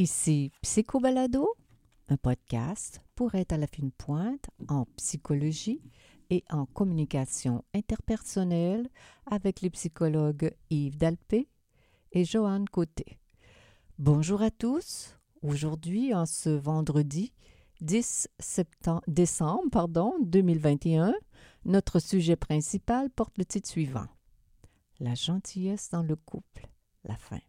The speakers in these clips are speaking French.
Ici Psychobalado, un podcast pour être à la fine pointe en psychologie et en communication interpersonnelle avec les psychologues Yves Dalpé et Joanne Côté. Bonjour à tous. Aujourd'hui, en ce vendredi 10 septembre, décembre pardon, 2021, notre sujet principal porte le titre suivant La gentillesse dans le couple, la fin.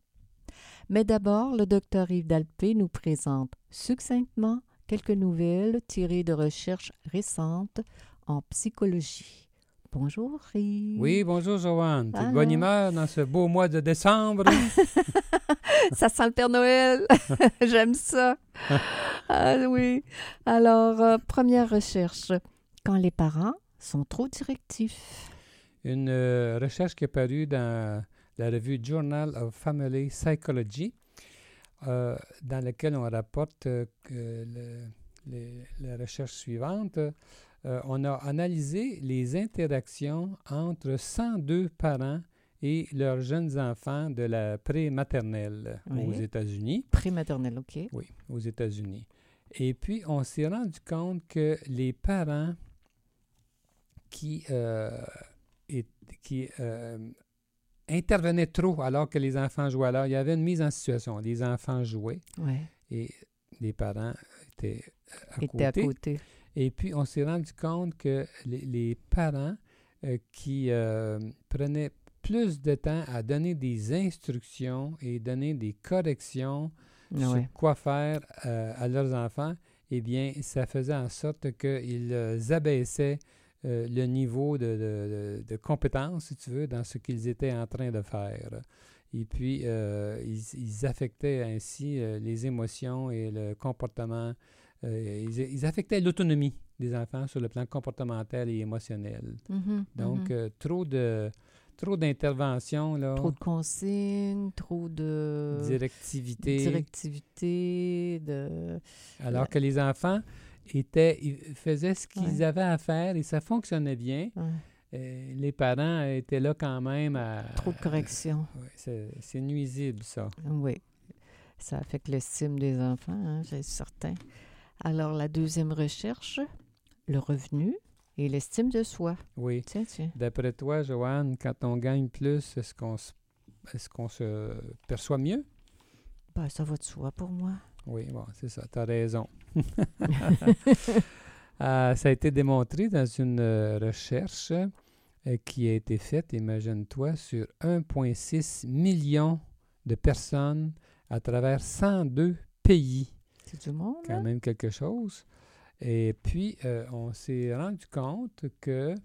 Mais d'abord, le docteur Yves Dalpé nous présente succinctement quelques nouvelles tirées de recherches récentes en psychologie. Bonjour Yves. Oui, bonjour Joanne. De bonne humeur dans ce beau mois de décembre? Ça sent le Père Noël. J'aime ça. Ah oui. Alors, euh, première recherche. Quand les parents sont trop directifs. Une euh, recherche qui est parue dans la revue Journal of Family Psychology, euh, dans laquelle on rapporte euh, le- les- la recherche suivante. euh, on a analysé les interactions entre 102 parents et leurs jeunes enfants de la pré-maternelle Oui. aux États-Unis. Prématernel, OK. Oui, aux États-Unis. Et puis, on s'est rendu compte que les parents qui, est- qui intervenaient trop alors que les enfants jouaient, alors il y avait une mise en situation. Les enfants jouaient Ouais. et les parents étaient euh, à côté. Et puis, on s'est rendu compte que les, les parents euh, qui euh, prenaient plus de temps à donner des instructions et donner des corrections sur quoi faire euh, à leurs enfants, eh bien, ça faisait en sorte qu'ils abaissaient euh, le niveau de, de- compétence, si tu veux, dans ce qu'ils étaient en train de faire. Et puis, euh, ils, ils affectaient ainsi euh, les émotions et le comportement. ils, ils affectaient l'autonomie des enfants sur le plan comportemental et émotionnel. Mhm, Donc, mhm. trop de trop d'interventions, là, trop de consignes, trop de directivité. directivité, de... Alors que les enfants étaient, ils faisaient ce qu'ils Ouais. avaient à faire et ça fonctionnait bien. ouais, Euh, les parents étaient là quand même à... trop de corrections. Ouais, c'est, nuisible, ça. Oui, ça affecte l'estime des enfants, hein, c'est certain. Alors, la deuxième recherche, le revenu et l'estime de soi. Oui. Tiens, tiens. D'après toi, Joanne, quand on gagne plus, est-ce qu'on se, est-ce qu'on se perçoit mieux? Ben, ça va de soi pour moi. Oui, bon, c'est ça, tu as raison. Euh, ça a été démontré dans une euh, recherche euh, qui a été faite, imagine-toi, sur 1,6 million de personnes à travers 102 pays. C'est du monde, Quand hein? même quelque chose. Et puis, euh, on s'est rendu compte que,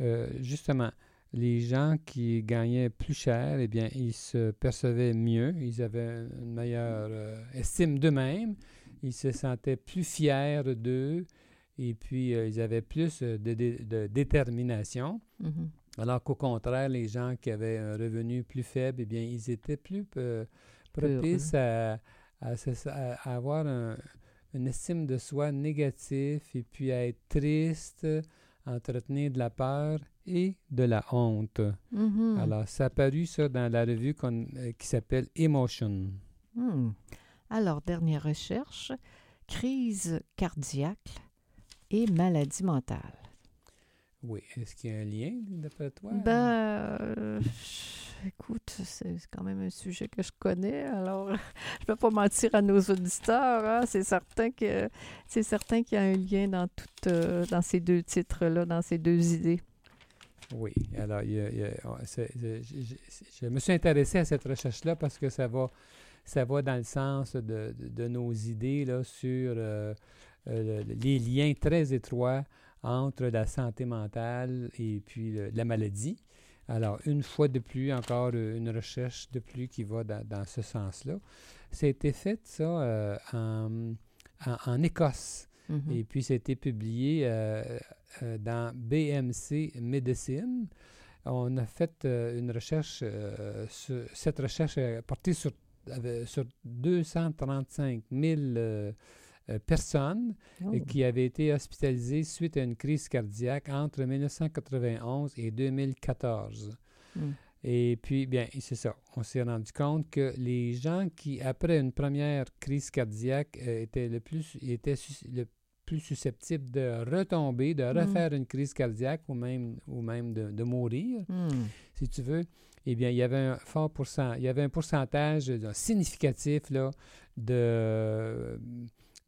euh, justement, les gens qui gagnaient plus cher, eh bien, ils se percevaient mieux, ils avaient une meilleure euh, estime d'eux-mêmes, ils se sentaient plus fiers d'eux, et puis euh, ils avaient plus de, dé- de détermination. Mhm. Alors qu'au contraire, les gens qui avaient un revenu plus faible, eh bien, ils étaient plus euh, propices à, à avoir un- une estime de soi négative et puis à être triste, entretenir de la peur et de la honte. Mhm. Alors, ça a paru ça dans la revue euh, qui s'appelle Emotion. Hmm. Alors, dernière recherche, crise cardiaque et maladie mentale. Oui, est-ce qu'il y a un lien d'après toi? Ben, euh, écoute, c'est quand même un sujet que je connais, alors je ne peux pas mentir à nos auditeurs. hein. C'est certain que c'est certain qu'il y a un lien dans tout, euh, dans ces deux titres-là, dans ces deux idées. Oui, alors il y a- il y a- on- c'est- c'est- je, je- je me suis intéressé à cette recherche-là parce que ça va, ça va dans le sens de, de- de nos idées là, sur euh, euh, le- les liens très étroits entre la santé mentale et puis le- la maladie. Alors, une fois de plus, encore une recherche de plus qui va dans, dans ce sens-là. Ça a été fait, ça, euh, en, en- en Écosse. Mhm. Et puis, ça a été publié euh, euh, dans BMC Medicine. On a fait une recherche, sur- cette recherche est portée sur, sur 235 000 euh, euh, personnes Oh. euh, qui avaient été hospitalisées suite à une crise cardiaque entre 1991 et 2014. Mm. Et puis, bien, c'est ça. On s'est rendu compte que les gens qui, après une première crise cardiaque, euh, étaient le plus, étaient le plus susceptibles de retomber, de Mm. refaire une crise cardiaque ou même, ou même de, de mourir, Hmm. si tu veux, eh bien, il y avait un fort pourcent, il y avait un pourcentage euh, significatif là, de,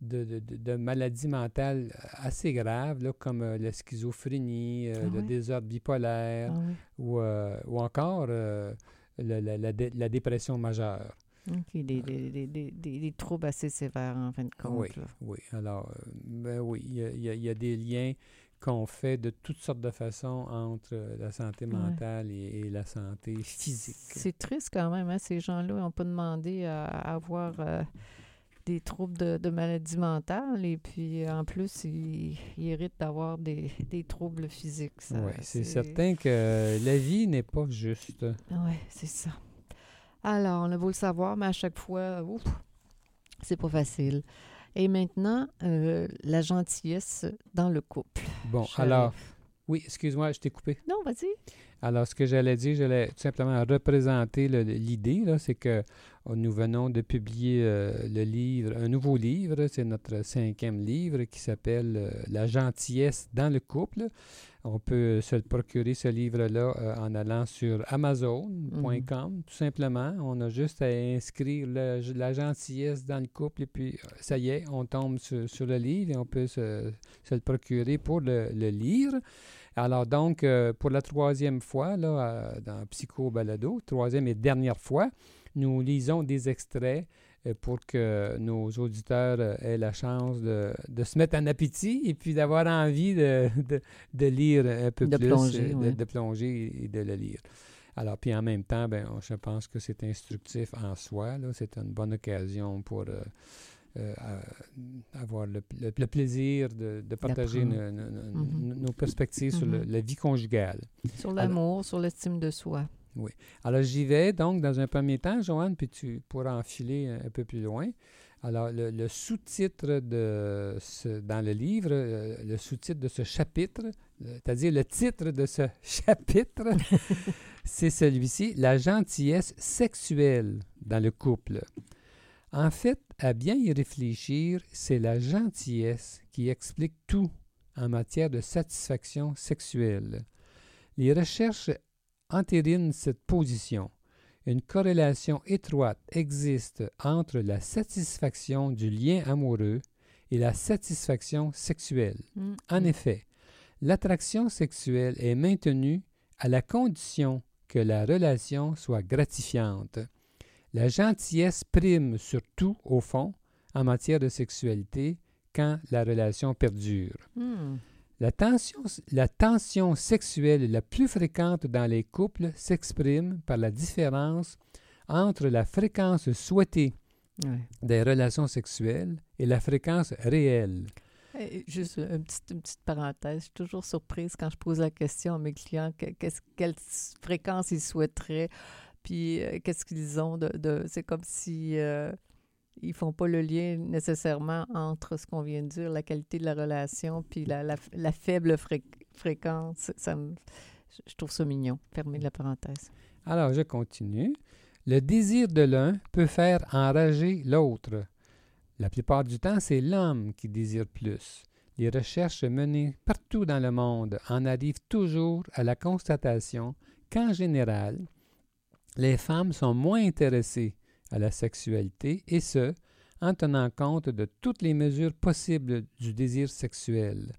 de, de- de- de maladies mentales assez graves, là, comme euh, la schizophrénie, euh, Ah le désordre bipolaire Ah oui. ou, euh, ou encore euh, la, la- la dé- la dépression majeure. OK, des, des, des, des, troubles assez sévères, en fin de compte. Oui, là. oui. Alors, euh, ben oui, il y a- il y a des liens qu'on fait de toutes sortes de façons entre euh, la santé Ouais. mentale et, et la santé physique. C'est triste quand même, hein, ces gens-là n'ont pas demandé à, à avoir euh, des troubles de, de maladie mentale et puis en plus, ils, ils héritent d'avoir des, des troubles physiques. Oui, c'est certain que la vie n'est pas juste. Oui, c'est ça. Alors, on a beau le savoir, mais à chaque fois, ouf, c'est pas facile. Et maintenant, euh, la gentillesse dans le couple. Bon, alors, oui, excuse-moi, je t'ai coupé. Non, vas-y. Alors, ce que j'allais dire, j'allais tout simplement représenter l'idée, là, c'est que euh, nous venons de publier euh, le livre, un nouveau livre, c'est notre cinquième livre qui s'appelle euh, La gentillesse dans le couple. On peut se le procurer, ce livre-là, euh, en allant sur amazon.com, tout simplement. On a juste à inscrire le- la gentillesse dans le couple et puis ça y est, on tombe sur, sur le livre et on peut se, se le procurer pour le, le lire. Alors donc, euh, pour la troisième fois, là, euh, dans Psycho Balado, troisième et dernière fois, nous lisons des extraits euh, pour que nos auditeurs aient la chance de, de se mettre en appétit et puis d'avoir envie de, de- de lire un peu plus, plonger, de, ouais. de plonger et de le lire. Alors, puis en même temps, ben, on- je pense que c'est instructif en soi. C'est une bonne occasion pour euh, avoir le, le- le plaisir de, de partager nos, nos- Mhm. nos perspectives sur le- Mhm. la vie conjugale. Sur l'amour, sur l'estime de soi. Alors, j'y vais donc dans un premier temps, Joanne, puis tu pourras enfiler un, un peu plus loin. Alors, le, le sous-titre de ce- dans le livre, euh, le sous-titre de ce chapitre, euh, c'est-à-dire le titre de ce chapitre, c'est celui-ci, La gentillesse sexuelle dans le couple. En fait, à bien y réfléchir, c'est la gentillesse qui explique tout en matière de satisfaction sexuelle. Les recherches entérinent cette position. Une corrélation étroite existe entre la satisfaction du lien amoureux et la satisfaction sexuelle. Mm, En mm. effet, l'attraction sexuelle est maintenue à la condition que la relation soit gratifiante. La gentillesse prime surtout, au fond, en matière de sexualité, quand la relation perdure. Mm. La tension, la tension sexuelle la plus fréquente dans les couples s'exprime par la différence entre la fréquence souhaitée Ouais. des relations sexuelles et la fréquence réelle. Eh, Juste une petite, une petite parenthèse. Je suis toujours surprise quand je pose la question à mes clients que- quelle fréquence ils souhaiteraient, puis euh, qu'est-ce qu'ils ont de. c'est comme si euh, ils font pas le lien nécessairement entre ce qu'on vient de dire, la qualité de la relation, puis la, faible fré- fréquence. Ça je trouve ça mignon. Fermez la parenthèse. Alors, je continue. Le désir de l'un peut faire enrager l'autre. La plupart du temps, c'est l'homme qui désire plus. Les recherches menées partout dans le monde en arrivent toujours à la constatation qu'en général, les femmes sont moins intéressées à la sexualité, et ce, en tenant compte de toutes les mesures possibles du désir sexuel.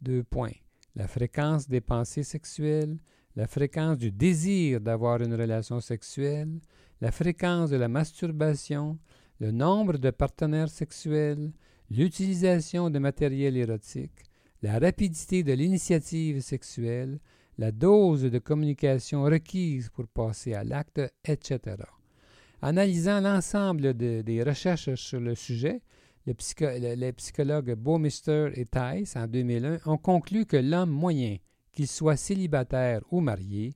Deux points. La fréquence des pensées sexuelles, la fréquence du désir d'avoir une relation sexuelle, la fréquence de la masturbation, le nombre de partenaires sexuels, l'utilisation de matériel érotique, la rapidité de l'initiative sexuelle, la dose de communication requise pour passer à l'acte, etc. Analysant l'ensemble de- des recherches sur le sujet, le psycho- le- les psychologues Baumister et Tice, en 2001, ont conclu que l'homme moyen, qu'il soit célibataire ou marié,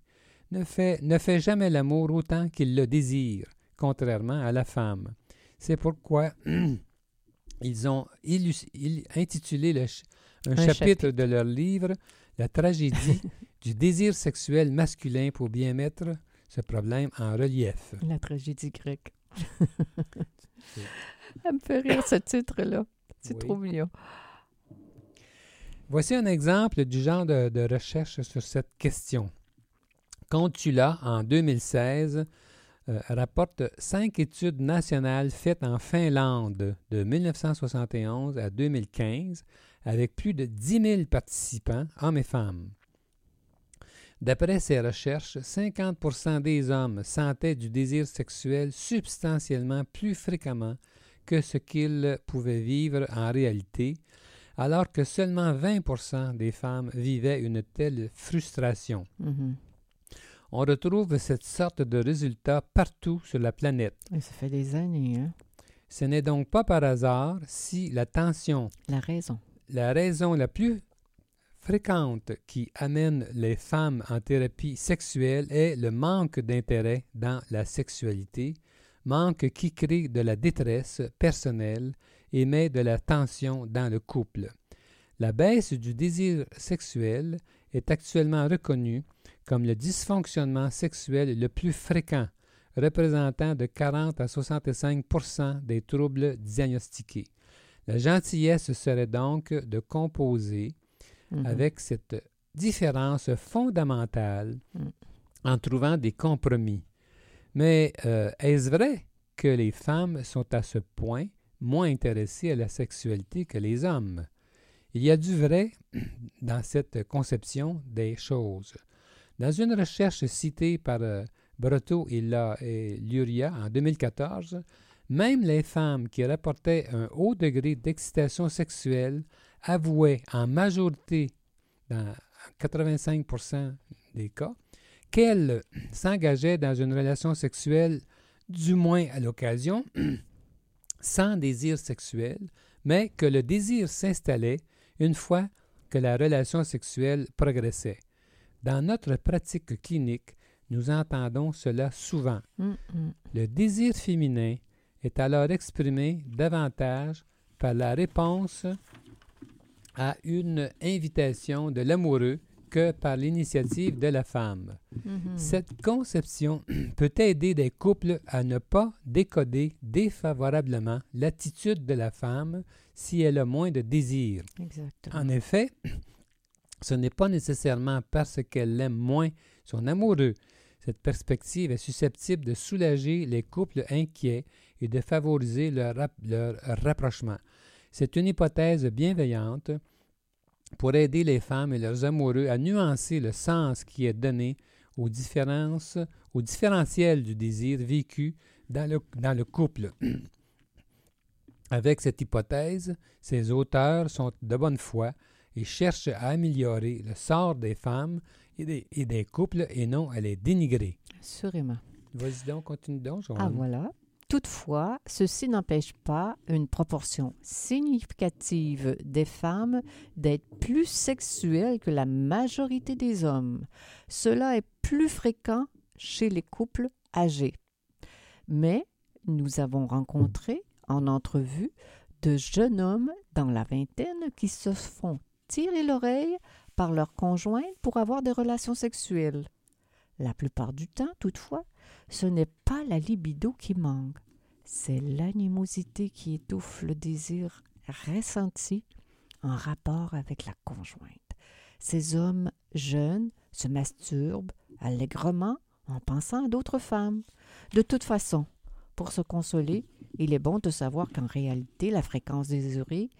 ne fait, ne fait jamais l'amour autant qu'il le désire, contrairement à la femme. C'est pourquoi ils ont intitulé le un, Un chapitre, chapitre. de leur livre La tragédie du désir sexuel masculin pour bien mettre ce problème en relief. La tragédie grecque. Ça me fait rire ce titre-là. C'est Oui. trop mignon. Voici un exemple du genre de, de recherche sur cette question. Contula, en 2016, euh, rapporte cinq études nationales faites en Finlande de 1971 à 2015 avec plus de 10 000 participants, hommes et femmes. D'après ces recherches, 50% des hommes sentaient du désir sexuel substantiellement plus fréquemment que ce qu'ils pouvaient vivre en réalité, alors que seulement 20 des femmes vivaient une telle frustration. Mhm. On retrouve cette sorte de résultat partout sur la planète. Et Ça fait des années, hein? Ce n'est donc pas par hasard si la tension, La raison. La raison la plus fréquente qui amène les femmes en thérapie sexuelle est le manque d'intérêt dans la sexualité, manque qui crée de la détresse personnelle et met de la tension dans le couple. La baisse du désir sexuel est actuellement reconnue comme le dysfonctionnement sexuel le plus fréquent, représentant de 40 à 65% des troubles diagnostiqués. La gentillesse serait donc de composer Mhm. avec cette différence fondamentale Mm. en trouvant des compromis. Mais euh, est-ce vrai que les femmes sont à ce point moins intéressées à la sexualité que les hommes? Il y a du vrai dans cette conception des choses. Dans une recherche citée par euh, Brotto et, La- et Luria en 2014, même les femmes qui rapportaient un haut degré d'excitation sexuelle avouaient en majorité, dans 85 des cas, qu'elles s'engageaient dans une relation sexuelle, du moins à l'occasion, sans désir sexuel, mais que le désir s'installait une fois que la relation sexuelle progressait. Dans notre pratique clinique, nous entendons cela souvent. Mm, mm. Le désir féminin est alors exprimé davantage par la réponse à une invitation de l'amoureux que par l'initiative de la femme. Mhm. Cette conception peut aider des couples à ne pas décoder défavorablement l'attitude de la femme si elle a moins de désir. Exactement. En effet, ce n'est pas nécessairement parce qu'elle aime moins son amoureux. Cette perspective est susceptible de soulager les couples inquiets et de favoriser leur, rap- leur rapprochement. C'est une hypothèse bienveillante pour aider les femmes et leurs amoureux à nuancer le sens qui est donné aux différences, au différentiel du désir vécu dans le, dans le couple. Avec cette hypothèse, ces auteurs sont de bonne foi et cherchent à améliorer le sort des femmes et des, et des couples et non à les dénigrer. Assurément. Vas-y donc, continue donc. Ah voilà. Toutefois, ceci n'empêche pas une proportion significative des femmes d'être plus sexuelles que la majorité des hommes. Cela est plus fréquent chez les couples âgés. Mais nous avons rencontré en entrevue de jeunes hommes dans la vingtaine qui se font tirer l'oreille par leur conjointe pour avoir des relations sexuelles. La plupart du temps, toutefois, ce n'est pas la libido qui manque, c'est l'animosité qui étouffe le désir ressenti en rapport avec la conjointe. Ces hommes jeunes se masturbent allègrement en pensant à d'autres femmes. De toute façon, pour se consoler, il est bon de savoir qu'en réalité, la fréquence désirée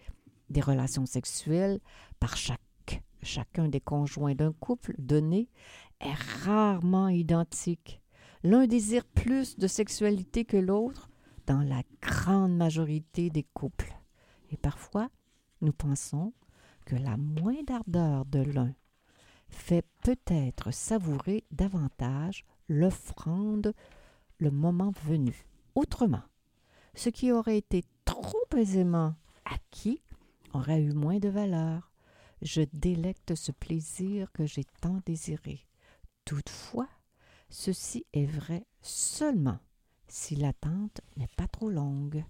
des relations sexuelles par chaque, chacun des conjoints d'un couple donné est rarement identique. L'un désire plus de sexualité que l'autre dans la grande majorité des couples. Et parfois, nous pensons que la moindre ardeur de l'un fait peut-être savourer davantage l'offrande le moment venu. Autrement, ce qui aurait été trop aisément acquis aurait eu moins de valeur. Je délecte ce plaisir que j'ai tant désiré. Toutefois, ceci est vrai seulement si l'attente n'est pas trop longue.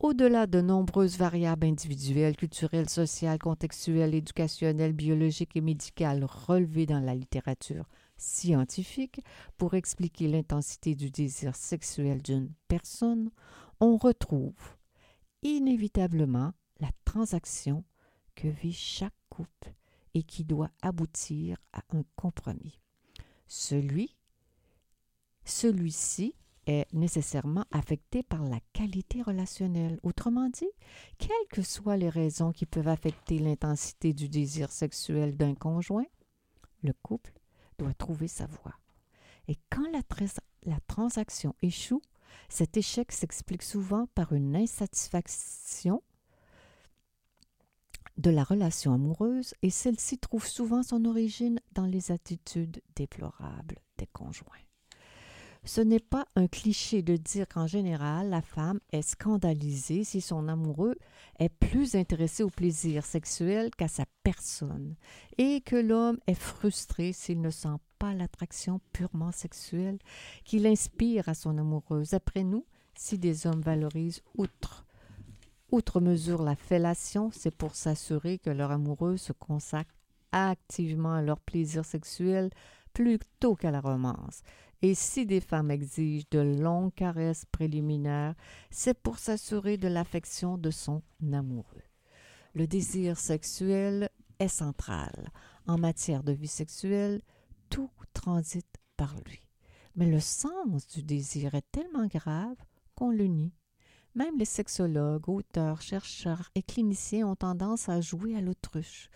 Au-delà de nombreuses variables individuelles, culturelles, sociales, contextuelles, éducationnelles, biologiques et médicales relevées dans la littérature scientifiques pour expliquer l'intensité du désir sexuel d'une personne, on retrouve inévitablement la transaction que vit chaque couple et qui doit aboutir à un compromis. Celui, celui-ci est nécessairement affecté par la qualité relationnelle. Autrement dit, quelles que soient les raisons qui peuvent affecter l'intensité du désir sexuel d'un conjoint, le couple doit trouver sa voie. Et quand la, la transaction échoue, cet échec s'explique souvent par une insatisfaction de la relation amoureuse et celle-ci trouve souvent son origine dans les attitudes déplorables des conjoints. Ce n'est pas un cliché de dire qu'en général, la femme est scandalisée si son amoureux est plus intéressé au plaisir sexuel qu'à sa personne, et que l'homme est frustré s'il ne sent pas l'attraction purement sexuelle qu'il inspire à son amoureuse. Après nous, si des hommes valorisent outre Outre mesure la fellation, c'est pour s'assurer que leur amoureux se consacre activement à leur plaisir sexuel plutôt qu'à la romance. Et si des femmes exigent de longues caresses préliminaires, c'est pour s'assurer de l'affection de son amoureux. Le désir sexuel est central. En matière de vie sexuelle, tout transite par lui. Mais le sens du désir est tellement grave qu'on le nie. Même les sexologues, auteurs, chercheurs et cliniciens ont tendance à jouer à l'autruche.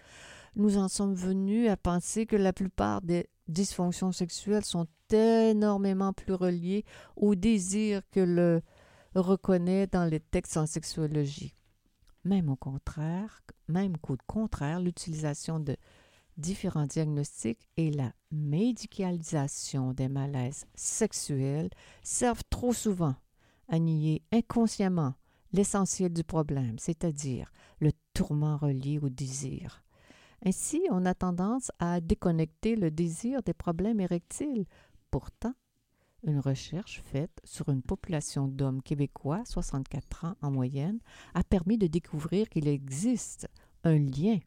Nous en sommes venus à penser que la plupart des dysfonctions sexuelles sont énormément plus reliées au désir que le reconnaît dans les textes en sexologie. Même au contraire, même qu'au contraire, l'utilisation de différents diagnostics et la médicalisation des malaises sexuels servent trop souvent à nier inconsciemment l'essentiel du problème, c'est-à-dire le tourment relié au désir. Ainsi, on a tendance à déconnecter le désir des problèmes érectiles. Pourtant, une recherche faite sur une population d'hommes québécois, 64 ans en moyenne, a permis de découvrir qu'il existe un lien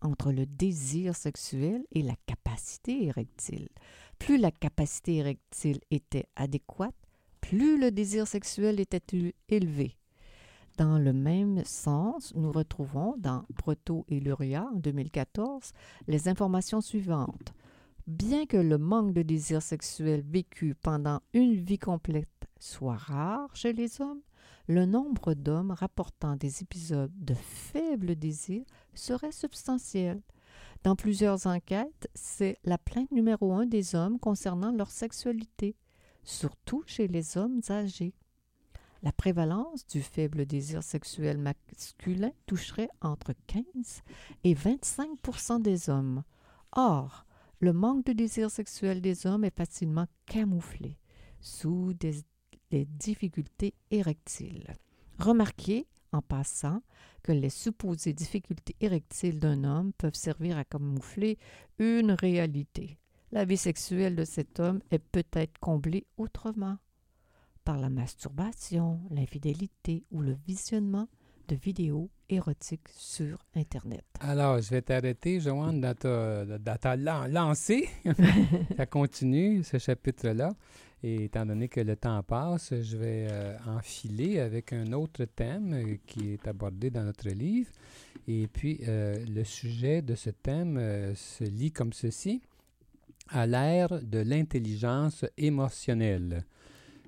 entre le désir sexuel et la capacité érectile. Plus la capacité érectile était adéquate, plus le désir sexuel était élevé. Dans le même sens, nous retrouvons dans Proto et Luria en 2014 les informations suivantes. Bien que le manque de désir sexuel vécu pendant une vie complète soit rare chez les hommes, le nombre d'hommes rapportant des épisodes de faible désir serait substantiel. Dans plusieurs enquêtes, c'est la plainte numéro un des hommes concernant leur sexualité surtout chez les hommes âgés. La prévalence du faible désir sexuel masculin toucherait entre 15 et 25% des hommes. Or, le manque de désir sexuel des hommes est facilement camouflé sous des, difficultés érectiles. Remarquez, en passant, que les supposées difficultés érectiles d'un homme peuvent servir à camoufler une réalité la vie sexuelle de cet homme est peut-être comblée autrement, par la masturbation, l'infidélité ou le visionnement de vidéos érotiques sur Internet. Alors, je vais t'arrêter, Joanne, dans ta, lancée. Ça continue, ce chapitre-là. Et étant donné que le temps passe, je vais euh, enfiler avec un autre thème euh, qui est abordé dans notre livre. Et puis, euh, le sujet de ce thème se lit comme ceci à l'ère de l'intelligence émotionnelle.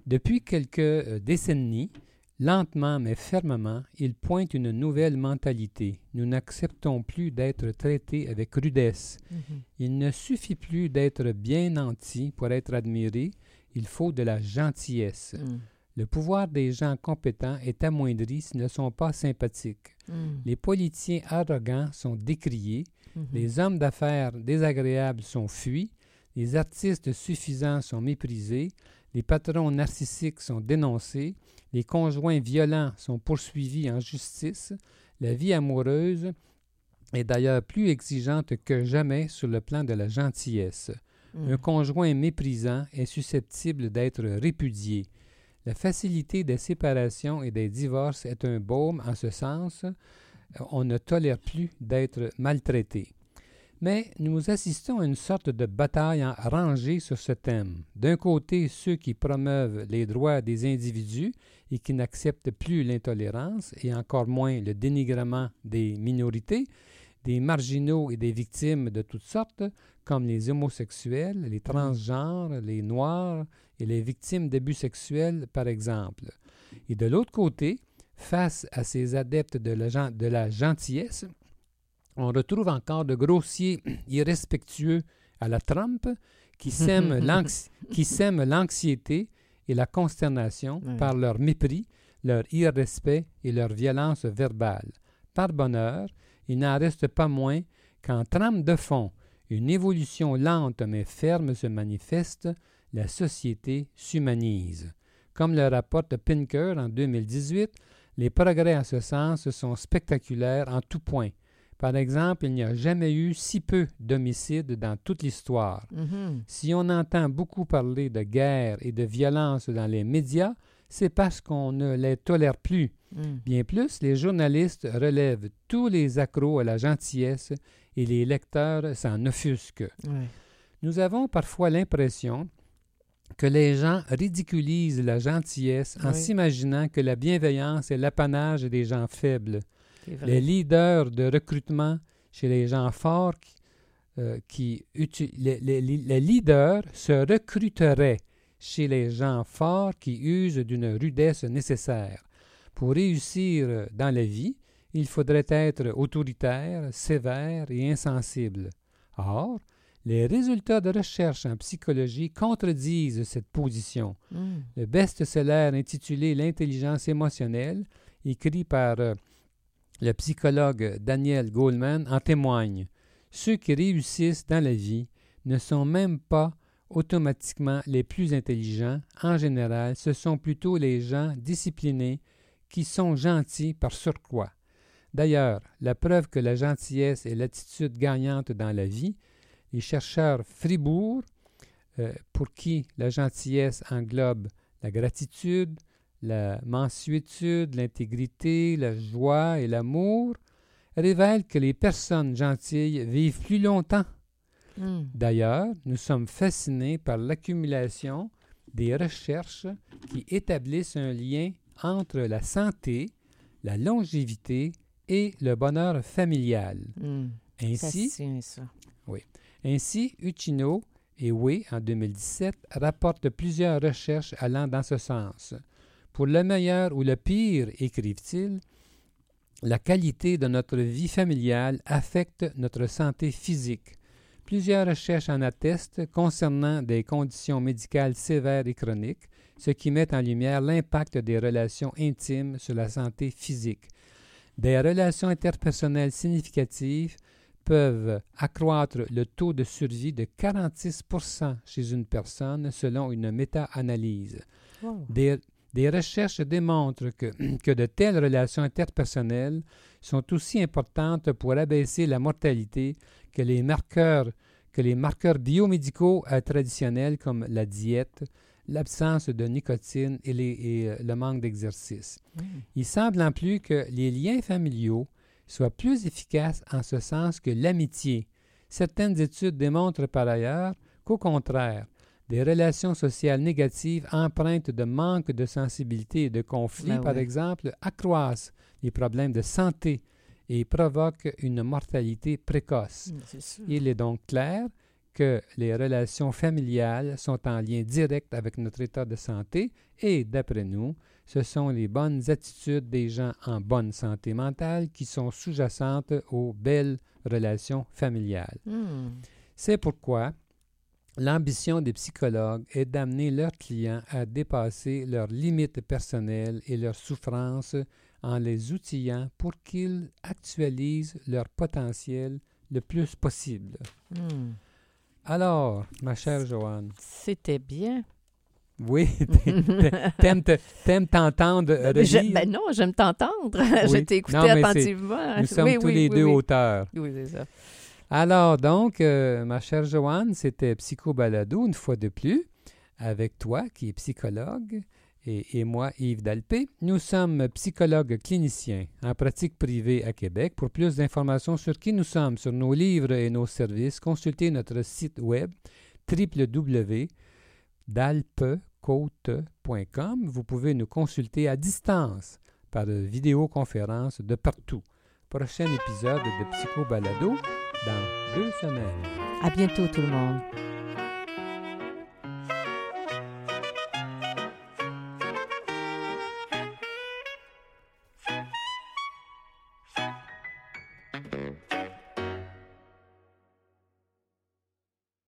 Depuis quelques euh, décennies, lentement mais fermement, il pointe une nouvelle mentalité. Nous n'acceptons plus d'être traités avec rudesse. Mm-hmm. Il ne suffit plus d'être bien nanti pour être admiré, il faut de la gentillesse. Mm. Le pouvoir des gens compétents est amoindri s'ils ne sont pas sympathiques. Mm. Les politiciens arrogants sont décriés, mm-hmm. les hommes d'affaires désagréables sont fuis, les artistes suffisants sont méprisés, les patrons narcissiques sont dénoncés, les conjoints violents sont poursuivis en justice, la vie amoureuse est d'ailleurs plus exigeante que jamais sur le plan de la gentillesse. Hmm. Un conjoint méprisant est susceptible d'être répudié. La facilité des séparations et des divorces est un baume en ce sens. On ne tolère plus d'être maltraité. Mais nous assistons à une sorte de bataille en rangée sur ce thème. D'un côté, ceux qui promeuvent les droits des individus et qui n'acceptent plus l'intolérance et encore moins le dénigrement des minorités, des marginaux et des victimes de toutes sortes, comme les homosexuels, les transgenres, les noirs et les victimes d'abus sexuels, par exemple. Et de l'autre côté, face à ces adeptes de la, de la gentillesse, on retrouve encore de grossiers irrespectueux à la Trump qui sèment l'anxiété et la consternation par leur mépris, leur irrespect et leur violence verbale. Par bonheur, il n'en reste pas moins qu'en trame de fond, une évolution lente mais ferme se manifeste, la société s'humanise. Comme le rapporte Pinker en 2018, les progrès en ce sens sont spectaculaires en tout point. Par exemple, il n'y a jamais eu si peu d'homicides dans toute l'histoire. Mhm. Si on entend beaucoup parler de guerre et de violence dans les médias, c'est parce qu'on ne les tolère plus. Mm. Bien plus, les journalistes relèvent tous les accros à la gentillesse et les lecteurs s'en offusquent. Nous avons parfois l'impression que les gens ridiculisent la gentillesse en Oui. s'imaginant que la bienveillance est l'apanage des gens faibles. Les leaders de recrutement chez les gens forts qui, euh, qui les, les- les leaders se recruteraient chez les gens forts qui usent d'une rudesse nécessaire. Pour réussir dans la vie, il faudrait être autoritaire, sévère et insensible. Or, les résultats de recherche en psychologie contredisent cette position. Mm. Le best-seller intitulé L'intelligence émotionnelle, écrit par euh, le psychologue Daniel Goleman, en témoigne. Ceux qui réussissent dans la vie ne sont même pas automatiquement les plus intelligents. En général, ce sont plutôt les gens disciplinés qui sont gentils par surcroît. D'ailleurs, la preuve que la gentillesse est l'attitude gagnante dans la vie, les chercheurs Fribourg, euh, pour qui la gentillesse englobe la gratitude, la mansuétude, l'intégrité, la joie et l'amour, révèlent que les personnes gentilles vivent plus longtemps. Mm. D'ailleurs, nous sommes fascinés par l'accumulation des recherches qui établissent un lien entre la santé, la longévité et le bonheur familial. Mm. Ainsi, Ça tient, ça. ainsi, Uchino et Wei, en 2017, rapportent plusieurs recherches allant dans ce sens. Pour le meilleur ou le pire, écrivent-ils, la qualité de notre vie familiale affecte notre santé physique. Plusieurs recherches en attestent concernant des conditions médicales sévères et chroniques, ce qui met en lumière l'impact des relations intimes sur la santé physique. Des relations interpersonnelles significatives peuvent accroître le taux de survie de 46% chez une personne selon une méta-analyse. Wow. Des, des recherches démontrent que, que de telles relations interpersonnelles sont aussi importantes pour abaisser la mortalité que les marqueurs, que les marqueurs biomédicaux euh, traditionnels comme la diète, l'absence de nicotine et, les- et, euh, le manque d'exercice. Mm. Il semble en plus que les liens familiaux soient plus efficaces en ce sens que l'amitié. Certaines études démontrent par ailleurs qu'au contraire, des relations sociales négatives empreintes de manque de sensibilité et de conflit, Ben par ouais. exemple, accroissent les problèmes de santé et provoquent une mortalité précoce. Mm. Il est donc clair que les relations familiales sont en lien direct avec notre état de santé et, d'après nous, ce sont les bonnes attitudes des gens en bonne santé mentale qui sont sous-jacentes aux belles relations familiales. Mm. C'est pourquoi l'ambition des psychologues est d'amener leurs clients à dépasser leurs limites personnelles et leurs souffrances en les outillant pour qu'ils actualisent leur potentiel le plus possible. Mm. Alors, ma chère Joanne, C'était bien. oui, t'aimes te- t'aimes t'entendre Je- relire? ben non, j'aime t'entendre. je t'ai écouté Non, attentivement. Nous sommes Oui, tous oui, les deux auteurs. Oui, c'est ça. Alors, donc, euh, ma chère Joanne, c'était Psycho Balado une fois de plus, avec toi qui es psychologue et, moi, Yves Dalpé. Nous sommes psychologues cliniciens en pratique privée à Québec. Pour plus d'informations sur qui nous sommes, sur nos livres et nos services, consultez notre site web www.dalpecote.com. Vous pouvez nous consulter à distance par vidéoconférence de partout. Prochain épisode de Psycho Balado dans deux semaines. À bientôt tout le monde.